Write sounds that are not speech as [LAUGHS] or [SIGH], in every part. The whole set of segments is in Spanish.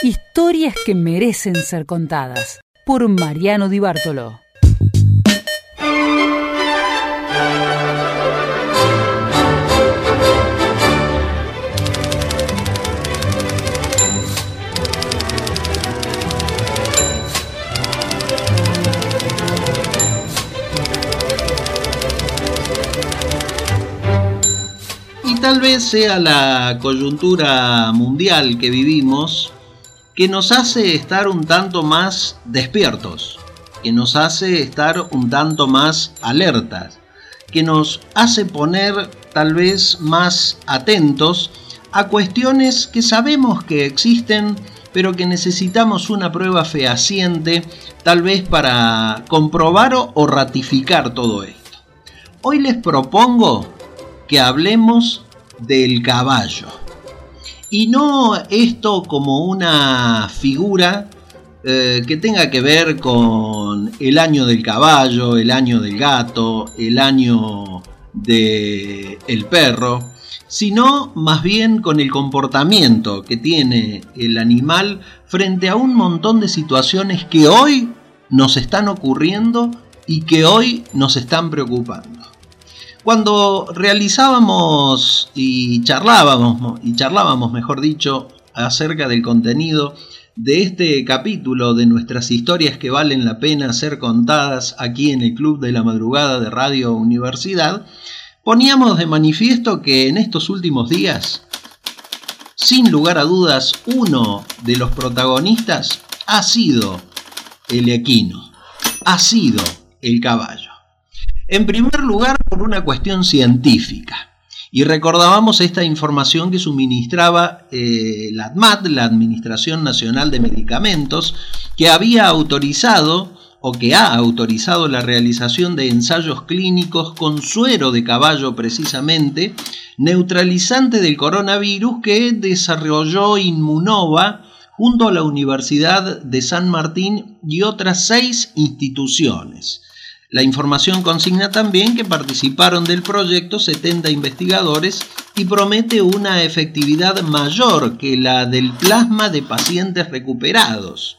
Historias que merecen ser contadas por Mariano Di Bartolo. Y tal vez sea la coyuntura mundial que vivimos que nos hace estar un tanto más despiertos, que nos hace estar un tanto más alertas, que nos hace poner tal vez más atentos a cuestiones que sabemos que existen, pero que necesitamos una prueba fehaciente, tal vez para comprobar o ratificar todo esto. Hoy les propongo que hablemos del caballo. Y no esto como una figura eh, que tenga que ver con el año del caballo, el año del gato, el año del el perro, sino más bien con el comportamiento que tiene el animal frente a un montón de situaciones que hoy nos están ocurriendo y que hoy nos están preocupando. Cuando realizábamos y charlábamos, y charlábamos, mejor dicho, acerca del contenido de este capítulo de nuestras historias que valen la pena ser contadas aquí en el Club de la Madrugada de Radio Universidad, poníamos de manifiesto que en estos últimos días, sin lugar a dudas, uno de los protagonistas ha sido el equino, ha sido el caballo. En primer lugar, por una cuestión científica. Y recordábamos esta información que suministraba eh, la ADMAT, la Administración Nacional de Medicamentos, que había autorizado o que ha autorizado la realización de ensayos clínicos con suero de caballo precisamente, neutralizante del coronavirus que desarrolló Inmunova junto a la Universidad de San Martín y otras seis instituciones. La información consigna también que participaron del proyecto 70 investigadores y promete una efectividad mayor que la del plasma de pacientes recuperados.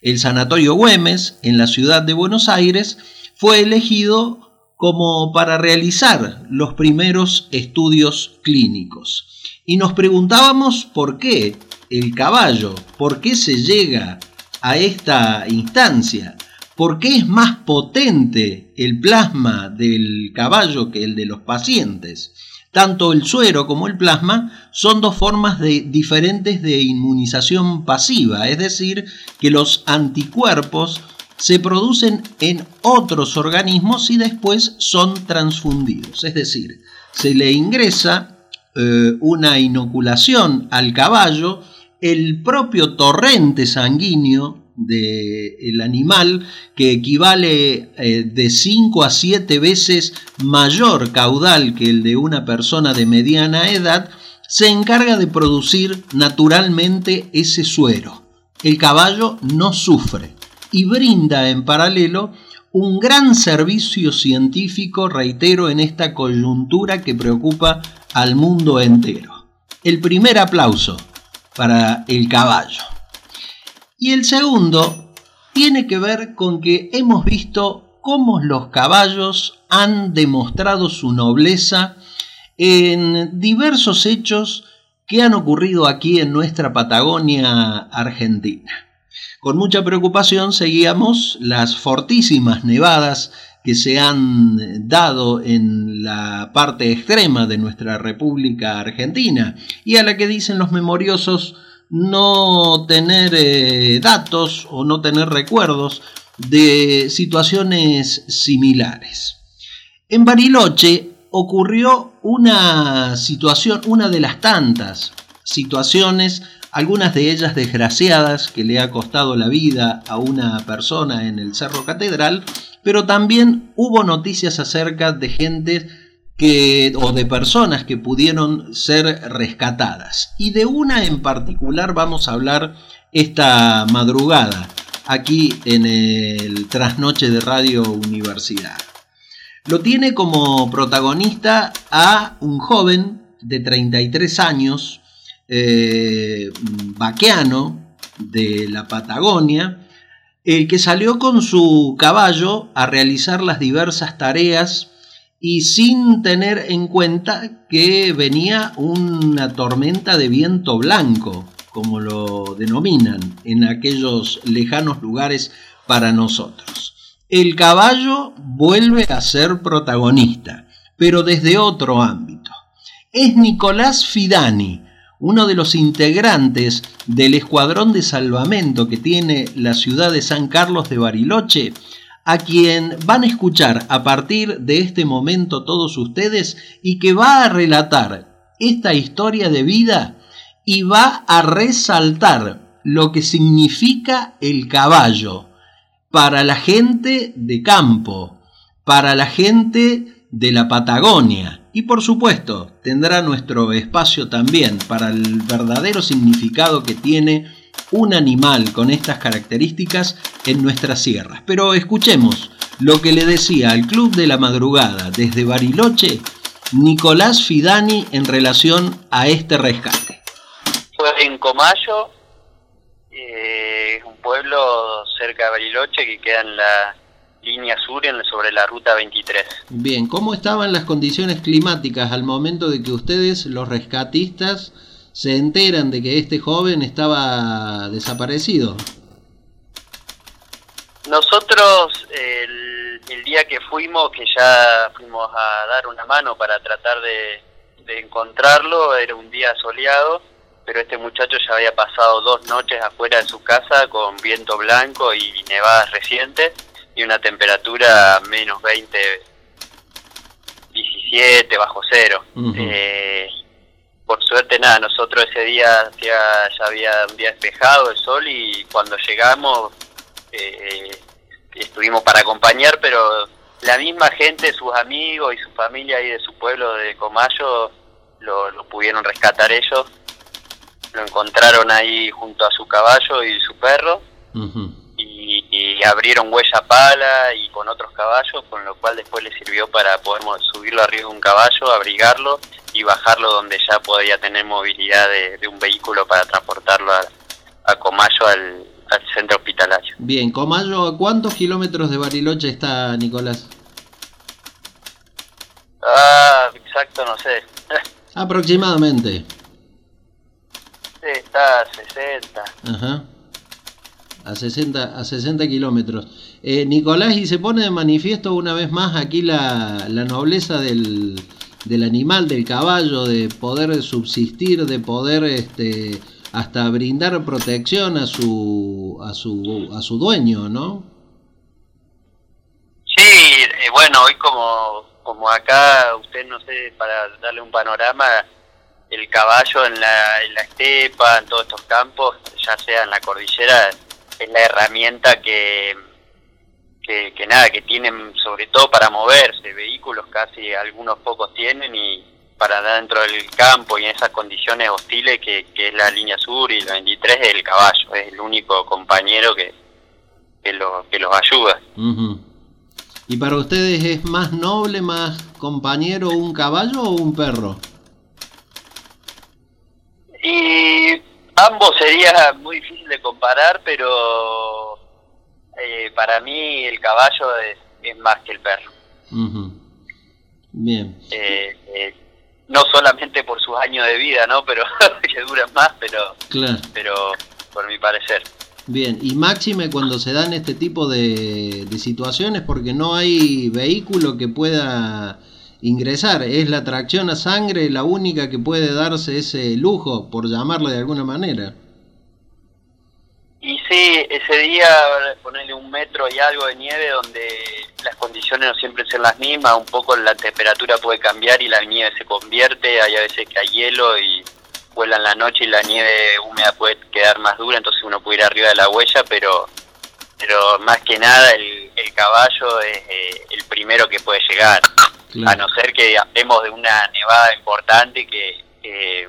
El Sanatorio Güemes, en la ciudad de Buenos Aires, fue elegido como para realizar los primeros estudios clínicos. Y nos preguntábamos por qué el caballo, por qué se llega a esta instancia. ¿Por qué es más potente el plasma del caballo que el de los pacientes? Tanto el suero como el plasma son dos formas diferentes de inmunización pasiva, es decir, que los anticuerpos se producen en otros organismos y después son transfundidos, es decir, se le ingresa eh, una inoculación al caballo, el propio torrente sanguíneo del animal que equivale eh, de 5 a 7 veces mayor caudal que el de una persona de mediana edad, se encarga de producir naturalmente ese suero. El caballo no sufre y brinda en paralelo un gran servicio científico, reitero, en esta coyuntura que preocupa al mundo entero. El primer aplauso para el caballo. Y el segundo tiene que ver con que hemos visto cómo los caballos han demostrado su nobleza en diversos hechos que han ocurrido aquí en nuestra Patagonia argentina. Con mucha preocupación seguíamos las fortísimas nevadas que se han dado en la parte extrema de nuestra República Argentina y a la que dicen los memoriosos no tener eh, datos o no tener recuerdos de situaciones similares. En Bariloche ocurrió una situación, una de las tantas situaciones, algunas de ellas desgraciadas, que le ha costado la vida a una persona en el Cerro Catedral, pero también hubo noticias acerca de gente o de personas que pudieron ser rescatadas. Y de una en particular vamos a hablar esta madrugada, aquí en el Trasnoche de Radio Universidad. Lo tiene como protagonista a un joven de 33 años, eh, vaqueano, de la Patagonia, el que salió con su caballo a realizar las diversas tareas y sin tener en cuenta que venía una tormenta de viento blanco, como lo denominan en aquellos lejanos lugares para nosotros. El caballo vuelve a ser protagonista, pero desde otro ámbito. Es Nicolás Fidani, uno de los integrantes del escuadrón de salvamento que tiene la ciudad de San Carlos de Bariloche, a quien van a escuchar a partir de este momento todos ustedes y que va a relatar esta historia de vida y va a resaltar lo que significa el caballo para la gente de campo, para la gente de la Patagonia. Y por supuesto tendrá nuestro espacio también para el verdadero significado que tiene un animal con estas características en nuestras sierras. Pero escuchemos lo que le decía al Club de la Madrugada desde Bariloche Nicolás Fidani en relación a este rescate. Fue en Comayo, eh, un pueblo cerca de Bariloche que queda en la línea sur en, sobre la ruta 23. Bien, ¿cómo estaban las condiciones climáticas al momento de que ustedes, los rescatistas, se enteran de que este joven estaba desaparecido? Nosotros el, el día que fuimos, que ya fuimos a dar una mano para tratar de, de encontrarlo, era un día soleado, pero este muchacho ya había pasado dos noches afuera de su casa con viento blanco y nevadas recientes y una temperatura menos 20, 17, bajo cero. eh, por suerte nada, nosotros ese día ya, ya había un día despejado el sol y cuando llegamos eh, estuvimos para acompañar, pero la misma gente, sus amigos y su familia ahí de su pueblo de Comayo lo, pudieron rescatar ellos, lo encontraron ahí junto a su caballo y su perro. Y, abrieron huella pala y con otros caballos, con lo cual después le sirvió para poder subirlo arriba de un caballo, abrigarlo y bajarlo donde ya podía tener movilidad de, un vehículo para transportarlo a, Comayo al, centro hospitalario. Bien, Comayo, ¿a cuántos kilómetros de Bariloche está Nicolás? Ah, exacto, no sé. Aproximadamente. Sí, está a 60. Ajá a 60, a 60 kilómetros. Eh, Nicolás, y se pone de manifiesto una vez más aquí la, la nobleza del, del, animal, del caballo, de poder subsistir, de poder este, hasta brindar protección a su, a su, a su dueño, ¿no? Sí, eh, bueno, hoy como, como acá, usted no sé, para darle un panorama, el caballo en la, en la estepa, en todos estos campos, ya sea en la cordillera, es la herramienta que, que, nada, que tienen sobre todo para moverse, vehículos casi algunos pocos tienen y para dentro del campo y en esas condiciones hostiles que, es la línea sur y la 23 es el caballo, es el único compañero que, que, lo, que los ayuda. ¿Y para ustedes es más noble, más compañero un caballo o un perro? Y ambos sería muy difícil de comparar, pero eh, para mí el caballo es, más que el perro. Bien. Eh, eh, no solamente por sus años de vida, ¿no? Pero [LAUGHS] que duran más, pero, pero por mi parecer. Bien, y máxime cuando se dan este tipo de, de situaciones porque no hay vehículo que pueda ingresar. Es la tracción a sangre la única que puede darse ese lujo, por llamarlo de alguna manera. Y sí, ese día ponerle un metro y algo de nieve donde las condiciones no siempre son las mismas, un poco la temperatura puede cambiar y la nieve se convierte, hay a veces que hay hielo y vuela en la noche y la nieve húmeda puede quedar más dura, entonces uno puede ir arriba de la huella, pero pero más que nada el, caballo es eh, el primero que puede llegar a no ser que hablemos de una nevada importante que,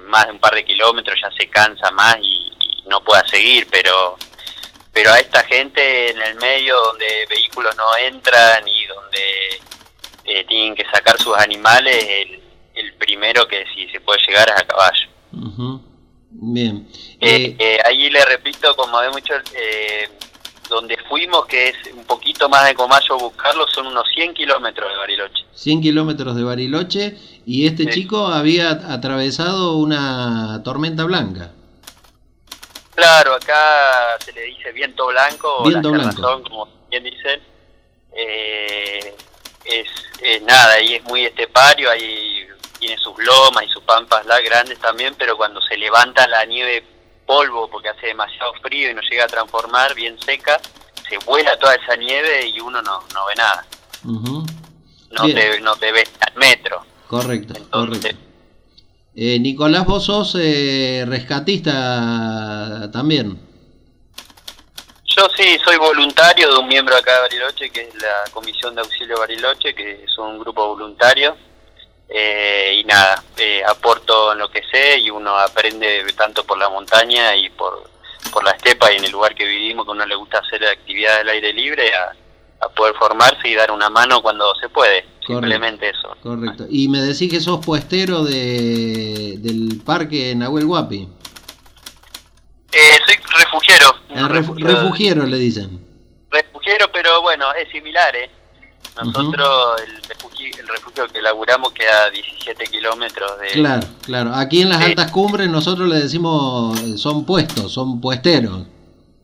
más de un par de kilómetros ya se cansa más y, no pueda seguir, pero pero a esta gente en el medio donde vehículos no entran y donde eh, tienen que sacar sus animales, el, el primero que si se puede llegar es a caballo. Bien. Eh, eh, ahí le repito, como de mucho, eh, donde fuimos, que es un poquito más de Comayo buscarlo, son unos 100 kilómetros de Bariloche. 100 kilómetros de Bariloche, y este chico había atravesado una tormenta blanca. Claro, acá se le dice viento blanco, viento o blanco. como bien dicen. Eh, es, nada, y es muy estepario, ahí tiene sus lomas y sus pampas la grandes también, pero cuando se levanta la nieve polvo porque hace demasiado frío y no llega a transformar bien seca, se vuela toda esa nieve y uno no, no ve nada. no, te, no te ves al metro. Correcto, correcto. Eh, Nicolás, vos sos eh, rescatista también. Yo sí, soy voluntario de un miembro acá de Bariloche, que es la Comisión de Auxilio Bariloche, que es un grupo voluntario. Eh, y nada, eh, aporto en lo que sé y uno aprende tanto por la montaña y por, por la estepa y en el lugar que vivimos, que uno le gusta hacer actividad del aire libre, a, poder formarse y dar una mano cuando se puede. Simplemente eso. Correcto. Y me decís que sos puestero de, del parque Nahuel Guapi. Eh, soy refugiero. Ah, refugiero le dicen. Refugiero, pero bueno, es similar, ¿eh? Nosotros, el, refugio, que laburamos queda a 17 kilómetros de... Claro, claro. Aquí en las altas cumbres nosotros le decimos, eh, son puestos, son puesteros.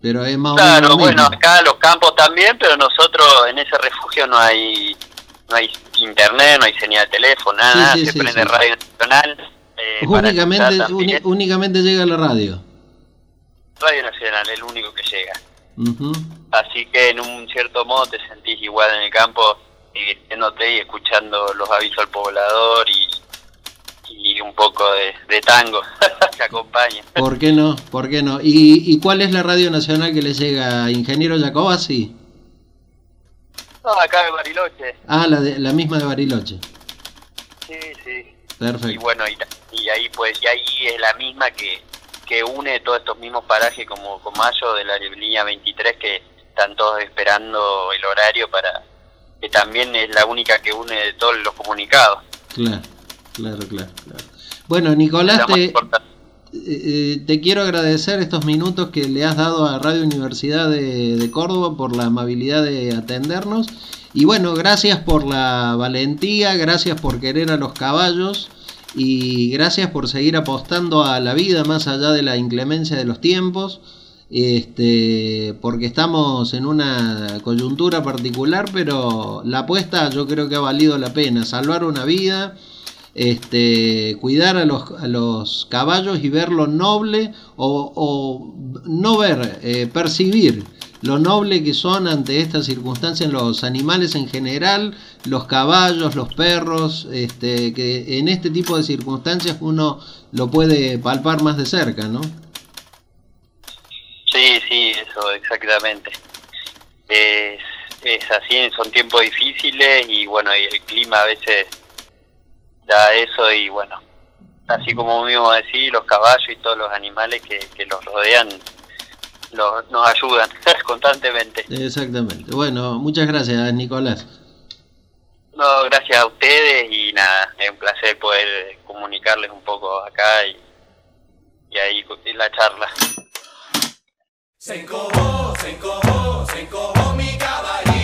Pero es más claro, o menos bueno, acá los campos también, pero nosotros en ese refugio no hay no hay internet, no hay señal de teléfono, nada, se prende radio nacional. Eh, únicamente, únicamente llega la radio. Radio Nacional, el único que llega. Así que en un cierto modo te sentís igual en el campo, divirtiéndote y escuchando los avisos al poblador y, un poco de, tango [LAUGHS] que acompaña. ¿Por qué no? ¿Por qué no? ¿Y, ¿Y cuál es la radio nacional que le llega? ¿Ingeniero Jacobasi? No, acá de Bariloche. Ah, la, de, la misma de Bariloche. Sí, sí. Perfecto. Y bueno, y ahí pues, y ahí es la misma que que une todos estos mismos parajes como Comayo de la línea 23 que están todos esperando el horario para que también es la única que une de todos los comunicados. Claro, claro, claro. Bueno, Nicolás, te, eh, eh, te, quiero agradecer estos minutos que le has dado a Radio Universidad de, de Córdoba por la amabilidad de atendernos. Y bueno, gracias por la valentía, gracias por querer a los caballos y gracias por seguir apostando a la vida más allá de la inclemencia de los tiempos. Este, porque estamos en una coyuntura particular, pero la apuesta yo creo que ha valido la pena. Salvar una vida, este, cuidar a los, caballos y ver lo noble o, no ver, eh, percibir lo noble que son ante estas circunstancias los animales en general, los caballos, los perros, este, que en este tipo de circunstancias uno lo puede palpar más de cerca, ¿no? Sí, sí, eso exactamente. Es, es así, son tiempos difíciles y bueno, y el clima a veces da eso y bueno, así como mismo decir, los caballos y todos los animales que, que los rodean nos ayudan [LAUGHS] constantemente. Exactamente. Bueno, muchas gracias, Nicolás. No, gracias a ustedes y nada, es un placer poder comunicarles un poco acá y, y ahí la charla. Se encojó, se encojó, se encojó mi caballito.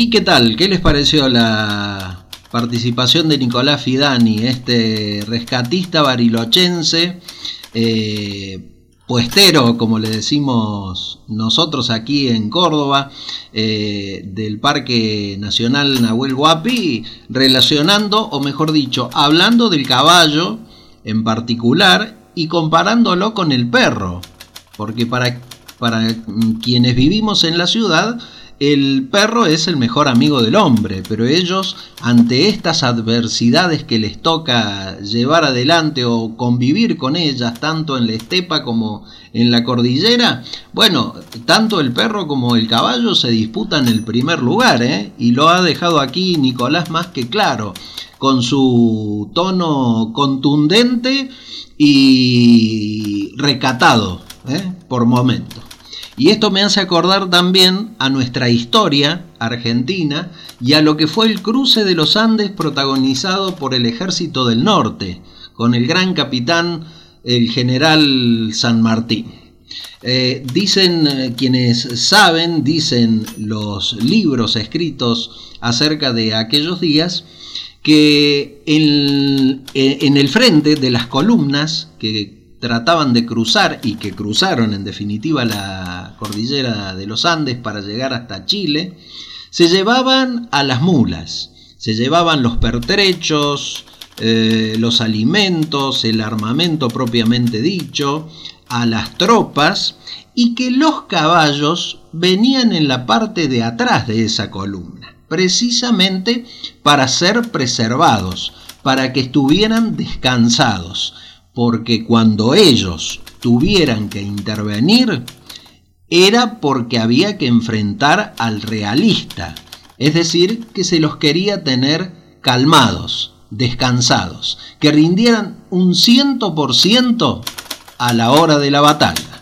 ¿Y qué tal? ¿Qué les pareció la participación de Nicolás Fidani, este rescatista barilochense, eh, puestero, como le decimos nosotros aquí en Córdoba, eh, del Parque Nacional Nahuel Huapi, relacionando, o mejor dicho, hablando del caballo en particular y comparándolo con el perro, porque para, para quienes vivimos en la ciudad, el perro es el mejor amigo del hombre, pero ellos ante estas adversidades que les toca llevar adelante o convivir con ellas, tanto en la estepa como en la cordillera, bueno, tanto el perro como el caballo se disputan el primer lugar, ¿eh? y lo ha dejado aquí Nicolás más que claro, con su tono contundente y recatado ¿eh? por momentos. Y esto me hace acordar también a nuestra historia argentina y a lo que fue el cruce de los Andes protagonizado por el Ejército del Norte, con el gran capitán, el general San Martín. Eh, dicen eh, quienes saben, dicen los libros escritos acerca de aquellos días, que en, en el frente de las columnas que trataban de cruzar y que cruzaron en definitiva la cordillera de los Andes para llegar hasta Chile, se llevaban a las mulas, se llevaban los pertrechos, eh, los alimentos, el armamento propiamente dicho, a las tropas y que los caballos venían en la parte de atrás de esa columna, precisamente para ser preservados, para que estuvieran descansados porque cuando ellos tuvieran que intervenir era porque había que enfrentar al realista, es decir, que se los quería tener calmados, descansados, que rindieran un ciento por ciento a la hora de la batalla.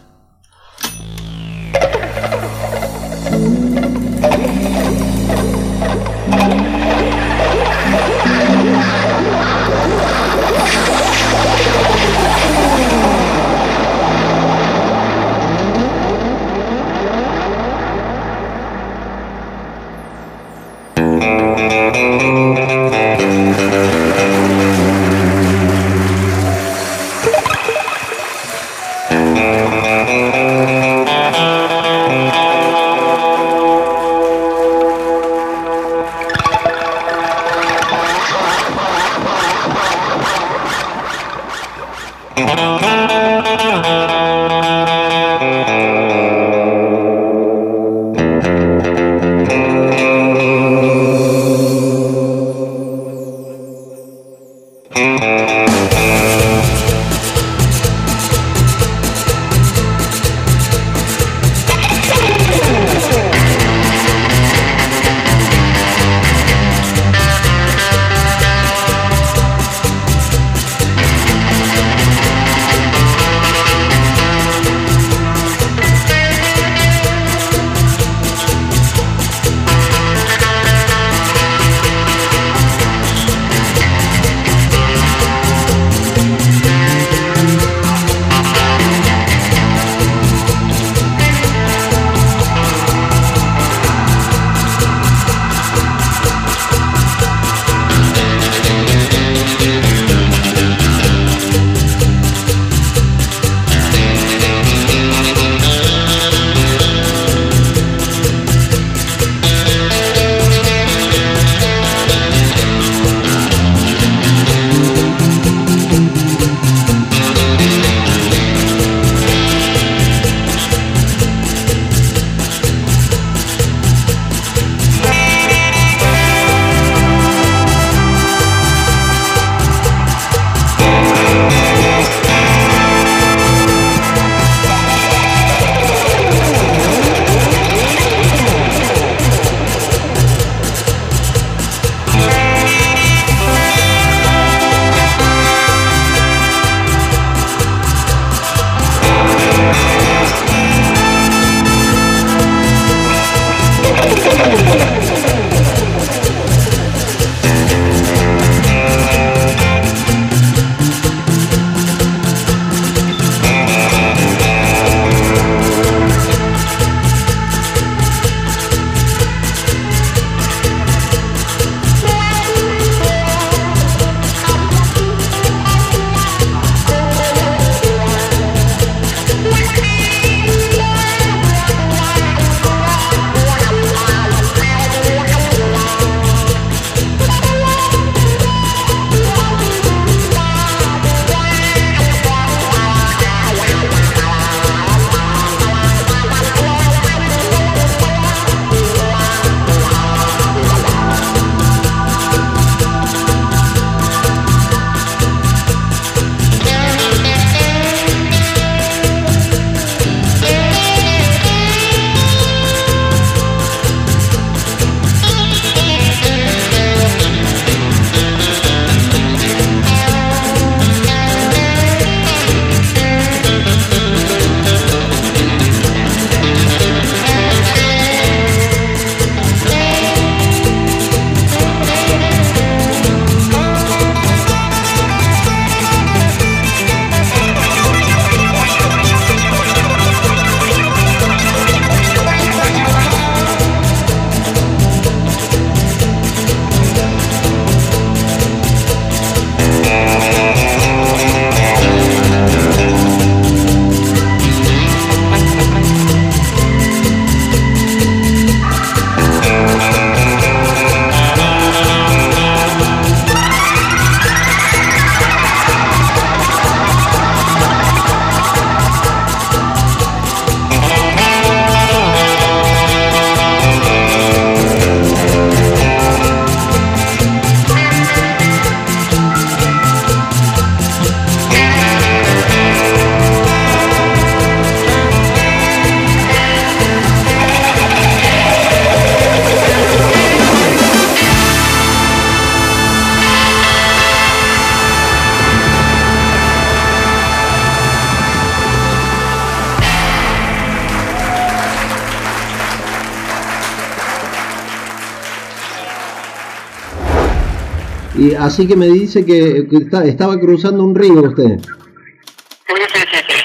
Así que me dice que, que está- estaba cruzando un río usted. Sí, sí, sí, sí.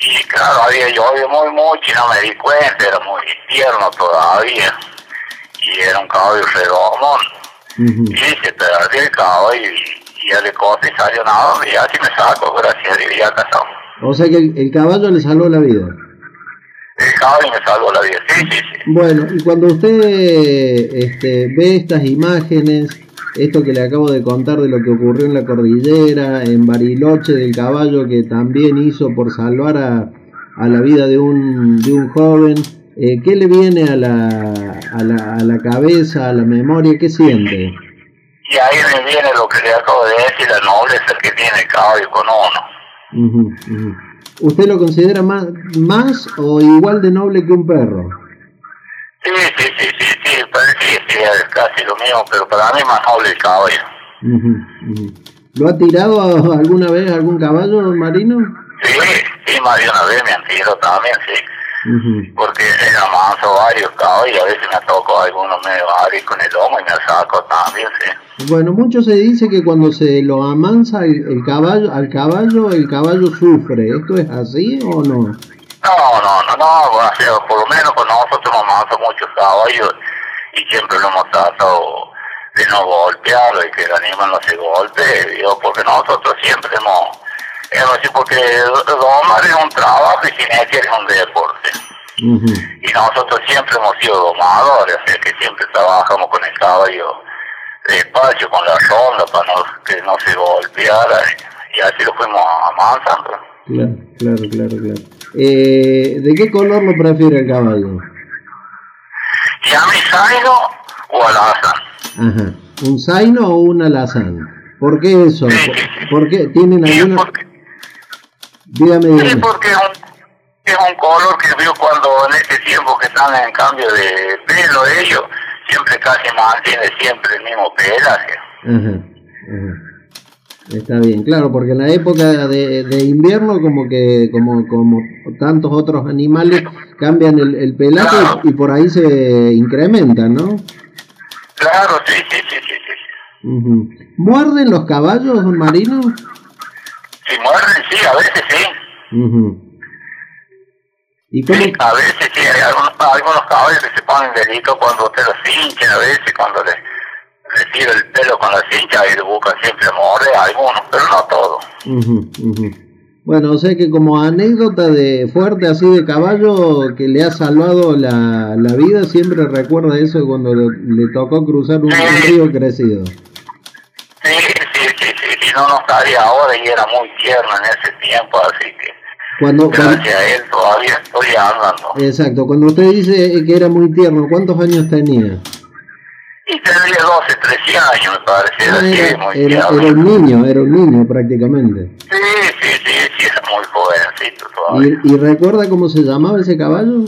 Y claro, había llovido muy mucho y no me di cuenta, era muy tierno todavía. Y era un caballo redomón. Ujú. Y se perdió el caballo y, y ya le corté y salió nada, y ya sí me saco, gracias a Dios, ya casamos. O sea que el, el caballo le salvó la vida. El caballo me salvó la vida, sí, sí, sí. Bueno, y cuando usted este, ve estas imágenes, esto que le acabo de contar de lo que ocurrió en la cordillera, en Bariloche, del caballo que también hizo por salvar a, a la vida de un, de un joven, eh, ¿qué le viene a la, a, la, a la cabeza, a la memoria? ¿Qué siente? Y ahí me viene lo que le acabo de decir, la nobleza que tiene el caballo con uno. Ujú. ¿Usted lo considera más, más o igual de noble que un perro? Sí, sí, sí, sí, sí, parece que es casi lo mismo, pero para mí más noble el caballo. ¿Lo ha tirado alguna vez algún caballo marino? Sí, sí, más de una vez me han tirado también, sí. Porque era manso varios caballos a veces me tocó alguno medio árido con el lomo y me saco también, sí. Bueno, mucho se dice que cuando se lo amansa el, el caballo, al caballo, el caballo sufre. ¿Esto es así o no? No, no, no, no, sea, por lo menos con nosotros hemos avanzado muchos caballos y siempre lo hemos tratado de no golpearlo y que el animal no se golpee, digo, porque nosotros siempre hemos, hemos porque domar es un trabajo y jinetear es un deporte. Y nosotros siempre hemos sido domadores, o sea que siempre trabajamos con el caballo despacio, con la ronda, para no, que no se golpeara, y así lo fuimos avanzando. Claro, claro, claro, claro. Eh, ¿De qué color lo prefiere el caballo? ¿Y a mi zaino o al asa? Ajá. ¿Un zaino o un alazán? ¿Por qué eso? ¿Por, por qué tienen Sí, alguna...? porque, Dígame, sí, dígame. porque es un, es un color que vio cuando en este tiempo que están en cambio de pelo ellos, siempre casi mantiene siempre el mismo pelaje. Ajá, ajá. Está bien, claro, porque en la época de, de invierno como que como como tantos otros animales cambian el, el pelaje Claro. y por ahí se incrementan, ¿no? Claro, sí, sí, sí, sí, sí. Ujú. ¿Muerden los caballos marinos? Si muerden, sí, a veces sí. Ujú. ¿Y cómo? Sí, a veces sí, hay algunos, algunos caballos que se ponen delitos cuando usted los hincha, a veces cuando le, le tira el pelo con la cincha y le buscan siempre morder, algunos, pero no todos. Ujú, ujú. Bueno, o sea que como anécdota de fuerte así de caballo que le ha salvado la, la vida, siempre recuerda eso cuando le, le tocó cruzar un, río crecido. Sí, sí, sí, sí, no, no estaría ahora y era muy tierno en ese tiempo, así que Cuando, cuando- gracias a él todavía estoy andando. exacto, cuando usted dice que era muy tierno, ¿cuántos años tenía? Y tendría 12, 13 años, me parece, Ah, era, muy era, tierno. era un niño, era un niño prácticamente. Sí, sí, sí, sí, era muy jovencito todavía. ¿Y, y recuerda cómo se llamaba ese caballo?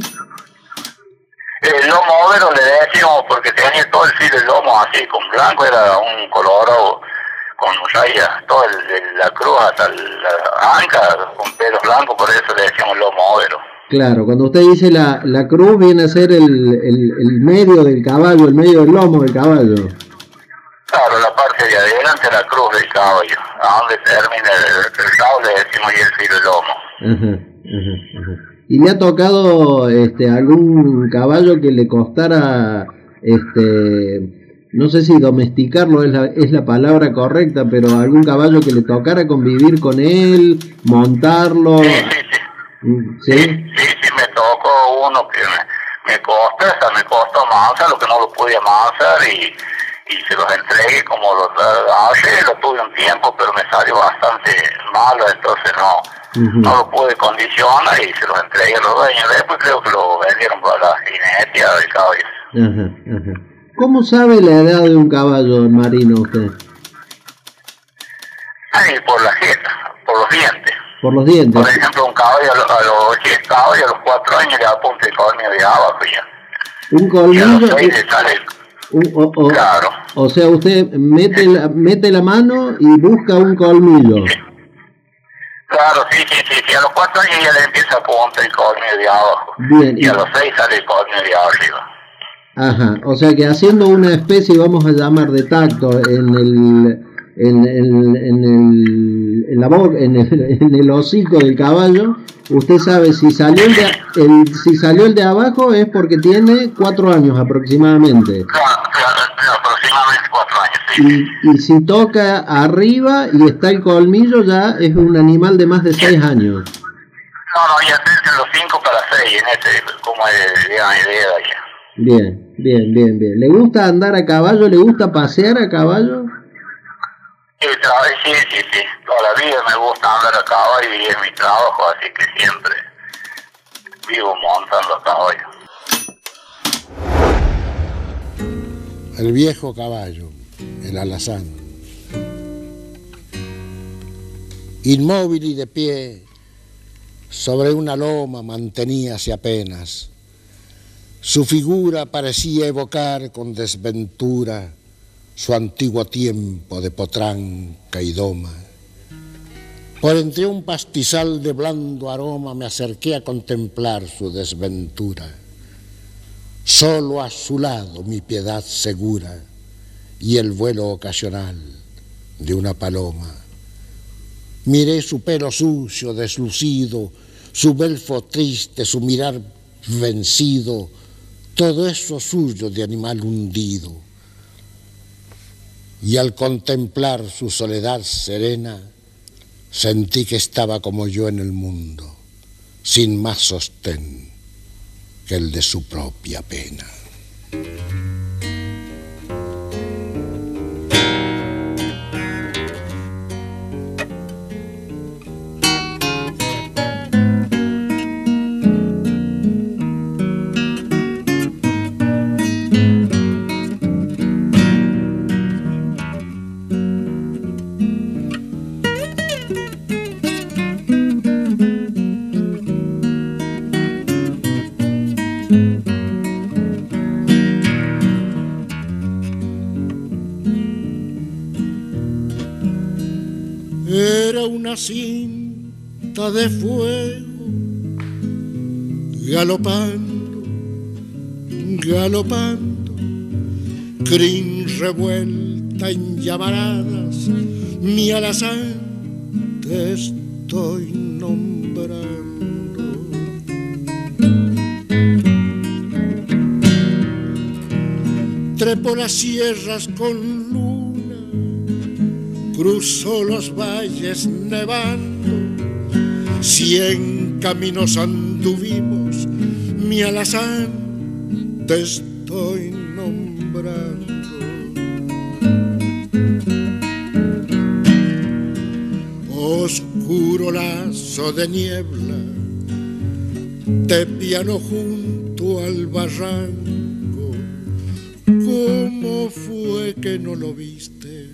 El lomo overo le decíamos porque tenía todo el filo del lomo así, con blanco, era un colorado con rayas, toda la cruz hasta la anca, con pelos blancos, por eso le decíamos lomo overo. Claro, cuando usted dice la, la cruz viene a ser el, el, el medio del caballo, el medio del lomo del caballo. Claro, la parte de adelante la cruz del caballo, a donde termina el, el rabo le decimos y el lomo. Ajá, ajá, ajá. ¿Y le ha tocado este, algún caballo que le costara, este, no sé si domesticarlo es la, es la palabra correcta, pero algún caballo que le tocara convivir con él, montarlo? Sí, sí, sí. Sí, me tocó uno que me, me costó, o sea, me costó amasar, lo que no lo pude amasar y, y se los entregué como los hace, lo tuve un tiempo, pero me salió bastante malo, entonces no, no lo pude condicionar y se los entregué a los dueños. Después creo que lo vendieron para la jinetea del caballo. Ajá, ajá. ¿Cómo sabe la edad de un caballo marino usted? Ay, por la jeta, por los dientes. Por los dientes. Por ejemplo, un caballo a los, a los 10 caballos, a los 4 años le apunta el colmillo de abajo ya. Un Y a colmillo. los 6 le sale un- o, o- Claro. o sea, usted mete la, mete la mano y busca un colmillo. Claro, sí, sí, sí, sí, a los cuatro años ya le empieza a apuntar el colmillo de abajo. Bien, Y a los seis sale el colmillo de arriba. Ajá, o sea que haciendo una especie, vamos a llamar de tacto en el en, el, en, el, en, la en, el, en el hocico del caballo, usted sabe si salió el de, el, si salió el de abajo es porque tiene cuatro años aproximadamente. aproximadamente cuatro años, Y, y, si toca arriba y está el colmillo, ya es un animal de más de seis años. No, no, ya desde los cinco para seis, en este, como es la idea. Bien, bien, bien, bien. ¿Le gusta andar a caballo? ¿Le gusta pasear a caballo? Sí, sí, sí, sí. Toda la vida me gusta andar a caballo y es mi trabajo, así que siempre vivo montando a caballo. El viejo caballo, el alazán. Inmóvil y de pie, sobre una loma manteníase apenas. Su figura parecía evocar con desventura su antiguo tiempo de potranca y doma. Por entre un pastizal de blando aroma me acerqué a contemplar su desventura. Solo a su lado mi piedad segura y el vuelo ocasional de una paloma. Miré su pelo sucio, deslucido, su belfo triste, su mirar vencido, todo eso suyo de animal hundido y al contemplar su soledad serena, sentí que estaba como yo en el mundo, sin más sostén que el de su propia pena. Cinta de fuego, galopando, galopando, crin revuelta en llamaradas, mi alazán te estoy nombrando. Trepo las sierras con cruzó los valles nevando, cien caminos anduvimos, mi alazán te estoy nombrando. Oscuro lazo de niebla, te piano junto al barranco, ¿cómo fue que no lo viste?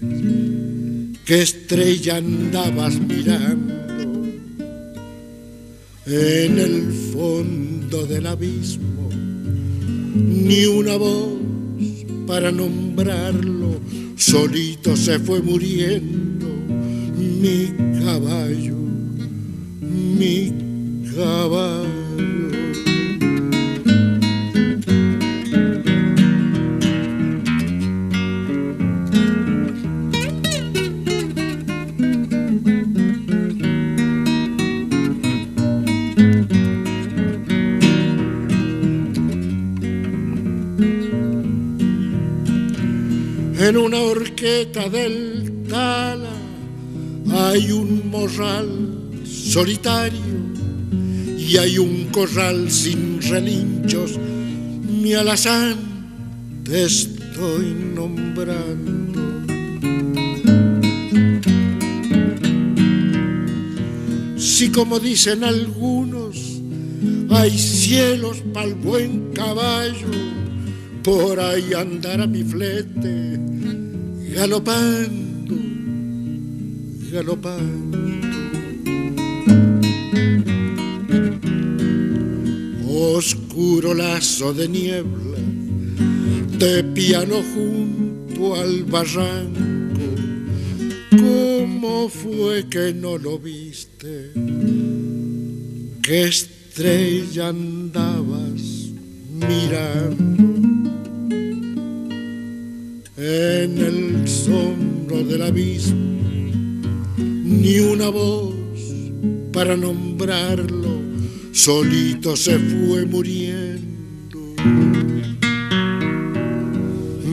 Qué estrella andabas mirando en el fondo del abismo, ni una voz para nombrarlo, solito se fue muriendo mi caballo, mi caballo. En una horqueta del Tala hay un morral solitario y hay un corral sin relinchos. Mi alazán te estoy nombrando. Si como dicen algunos, hay cielos para el buen caballo, por ahí andará mi flete galopando, galopando. Oscuro lazo de niebla, de piano junto al barranco, ¿cómo fue que no lo viste? ¿Qué estrella andabas mirando? En el sombro del abismo, ni una voz para nombrarlo, solito se fue muriendo.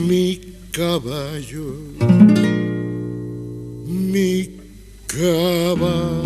Mi caballo, mi caballo.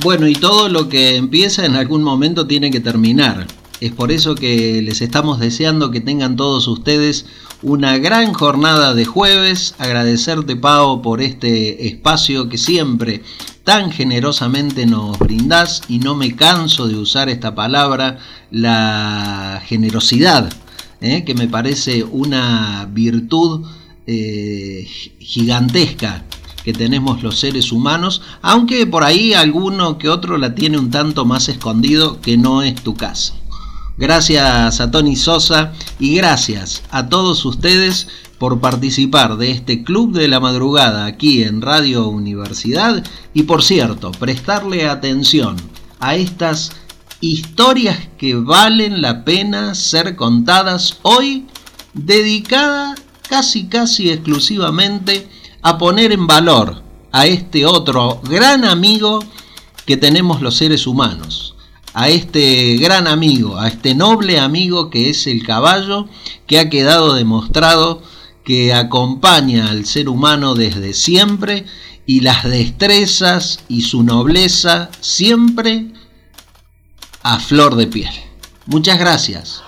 Bueno, y todo lo que empieza en algún momento tiene que terminar. Es por eso que les estamos deseando que tengan todos ustedes una gran jornada de jueves. Agradecerte, Pau, por este espacio que siempre tan generosamente nos brindás y no me canso de usar esta palabra, la generosidad, ¿eh? que me parece una virtud eh, gigantesca que tenemos los seres humanos, aunque por ahí alguno que otro la tiene un tanto más escondido, que no es tu caso. Gracias a Tony Sosa y gracias a todos ustedes por participar de este Club de la Madrugada aquí en Radio Universidad y por cierto, prestarle atención a estas historias que valen la pena ser contadas hoy, dedicada casi casi exclusivamente a poner en valor a este otro gran amigo que tenemos los seres humanos, a este gran amigo, a este noble amigo que es el caballo, que ha quedado demostrado que acompaña al ser humano desde siempre y las destrezas y su nobleza siempre a flor de piel. Muchas gracias.